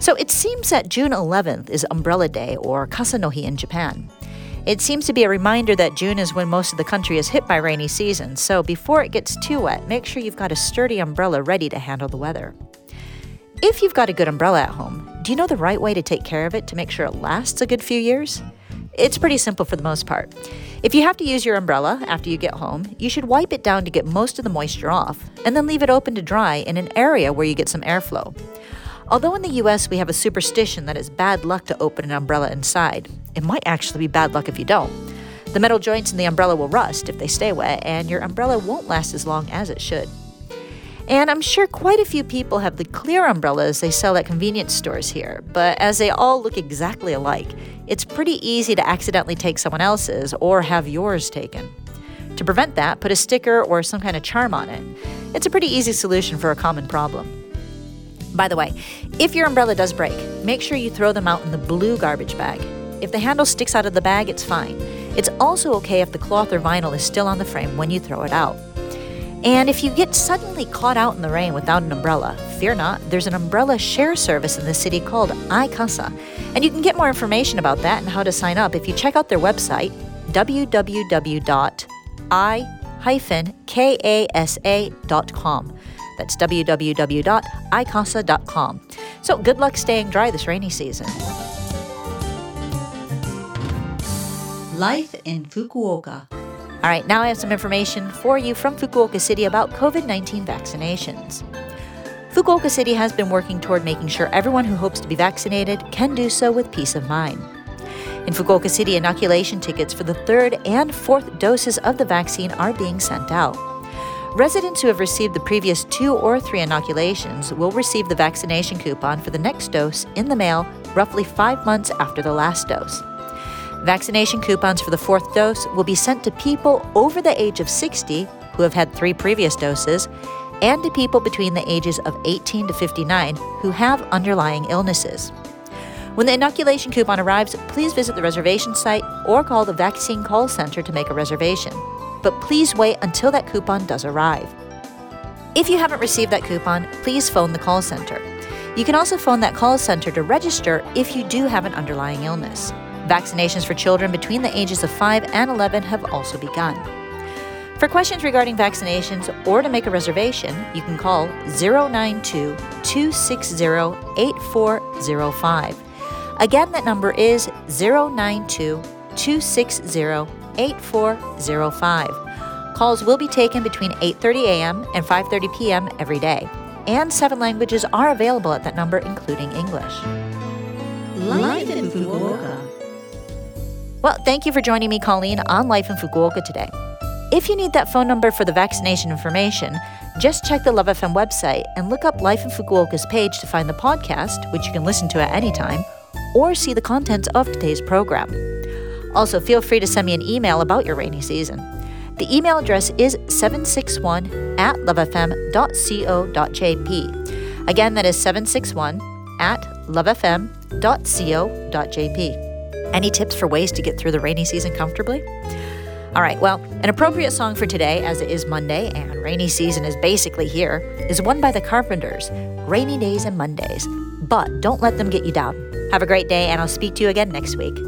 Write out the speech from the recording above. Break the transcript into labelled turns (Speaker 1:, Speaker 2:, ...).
Speaker 1: So it seems that June 11th is Umbrella Day or Kasanohi in Japan. It seems to be a reminder that June is when most of the country is hit by rainy season, so before it gets too wet, make sure you've got a sturdy umbrella ready to handle the weather. If you've got a good umbrella at home, do you know the right way to take care of it to make sure it lasts a good few years? It's pretty simple for the most part. If you have to use your umbrella after you get home, you should wipe it down to get most of the moisture off, and then leave it open to dry in an area where you get some airflow. Although in the US we have a superstition that it's bad luck to open an umbrella inside, it might actually be bad luck if you don't. The metal joints in the umbrella will rust if they stay wet, and your umbrella won't last as long as it should. And I'm sure quite a few people have the clear umbrellas they sell at convenience stores here, but as they all look exactly alike, it's pretty easy to accidentally take someone else's or have yours taken. To prevent that, put a sticker or some kind of charm on it. It's a pretty easy solution for a common problem. By the way, if your umbrella does break, make sure you throw them out in the blue garbage bag. If the handle sticks out of the bag, it's fine. It's also okay if the cloth or vinyl is still on the frame when you throw it out. And if you get suddenly caught out in the rain without an umbrella, fear not, there's an umbrella share service in the city called iKasa. And you can get more information about that and how to sign up if you check out their website, www.i-kasa.com. That's www.i-kasa.com. So good luck staying dry this rainy season.
Speaker 2: Life in Fukuoka.
Speaker 1: All right, now I have some information for you from Fukuoka City about COVID 19 vaccinations. Fukuoka City has been working toward making sure everyone who hopes to be vaccinated can do so with peace of mind. In Fukuoka City, inoculation tickets for the third and fourth doses of the vaccine are being sent out. Residents who have received the previous two or three inoculations will receive the vaccination coupon for the next dose in the mail roughly five months after the last dose. Vaccination coupons for the fourth dose will be sent to people over the age of 60 who have had three previous doses and to people between the ages of 18 to 59 who have underlying illnesses. When the inoculation coupon arrives, please visit the reservation site or call the vaccine call center to make a reservation. But please wait until that coupon does arrive. If you haven't received that coupon, please phone the call center. You can also phone that call center to register if you do have an underlying illness. Vaccinations for children between the ages of 5 and 11 have also begun. For questions regarding vaccinations or to make a reservation, you can call 092 260 8405. Again, that number is 092 260 8405. Calls will be taken between 8:30 a.m. and 5:30 p.m. every day, and seven languages are available at that number including English.
Speaker 2: Life in Fukuoka.
Speaker 1: Well, thank you for joining me, Colleen, on Life in Fukuoka today. If you need that phone number for the vaccination information, just check the Love FM website and look up Life in Fukuoka's page to find the podcast, which you can listen to at any time, or see the contents of today's program. Also, feel free to send me an email about your rainy season. The email address is 761 at lovefm.co.jp. Again, that is 761 at lovefm.co.jp. Any tips for ways to get through the rainy season comfortably? All right, well, an appropriate song for today, as it is Monday and rainy season is basically here, is one by the Carpenters Rainy Days and Mondays. But don't let them get you down. Have a great day, and I'll speak to you again next week.